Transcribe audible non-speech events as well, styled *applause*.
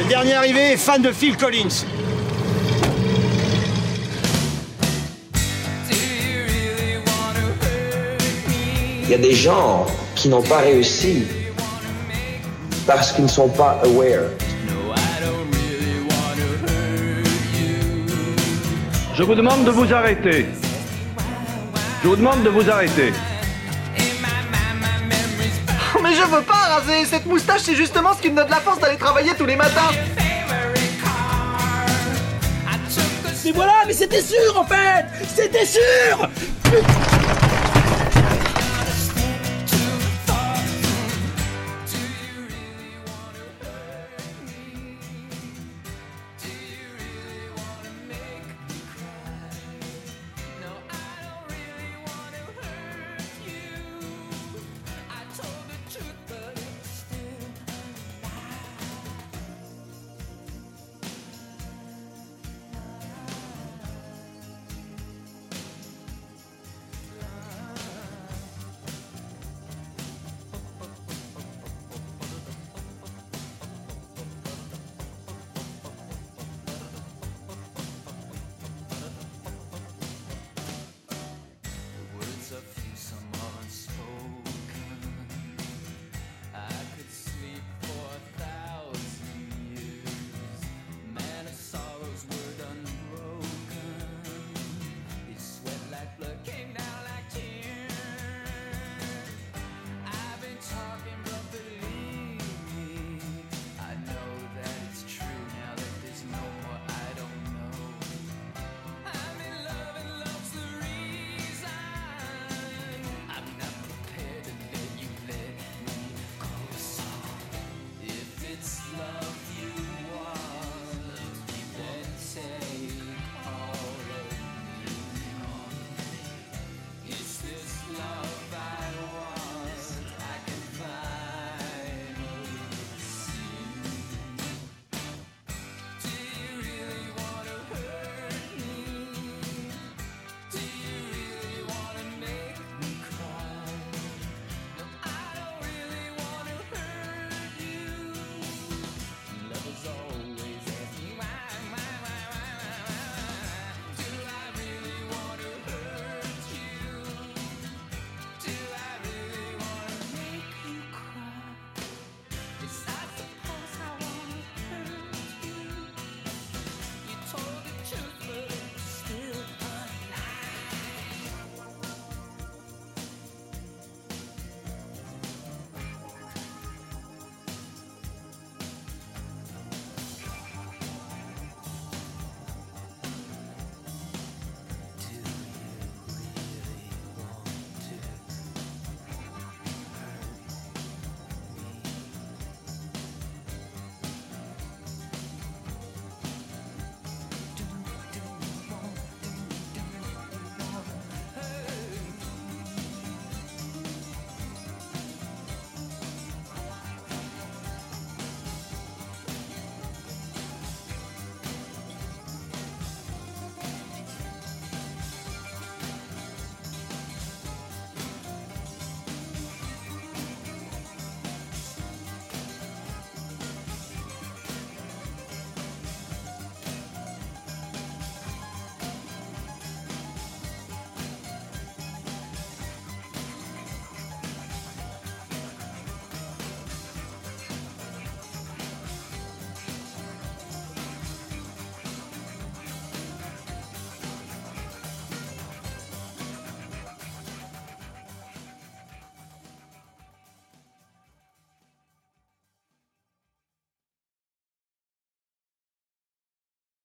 Le dernier arrivé est fan de Phil Collins. Il y a des gens qui n'ont pas réussi parce qu'ils ne sont pas aware. Je vous demande de vous arrêter. Je vous demande de vous arrêter. *laughs* Mais je veux pas raser. Cette moustache, c'est justement ce qui me donne la force d'aller travailler tous les matins. Mais voilà, mais c'était sûr en fait. C'était sûr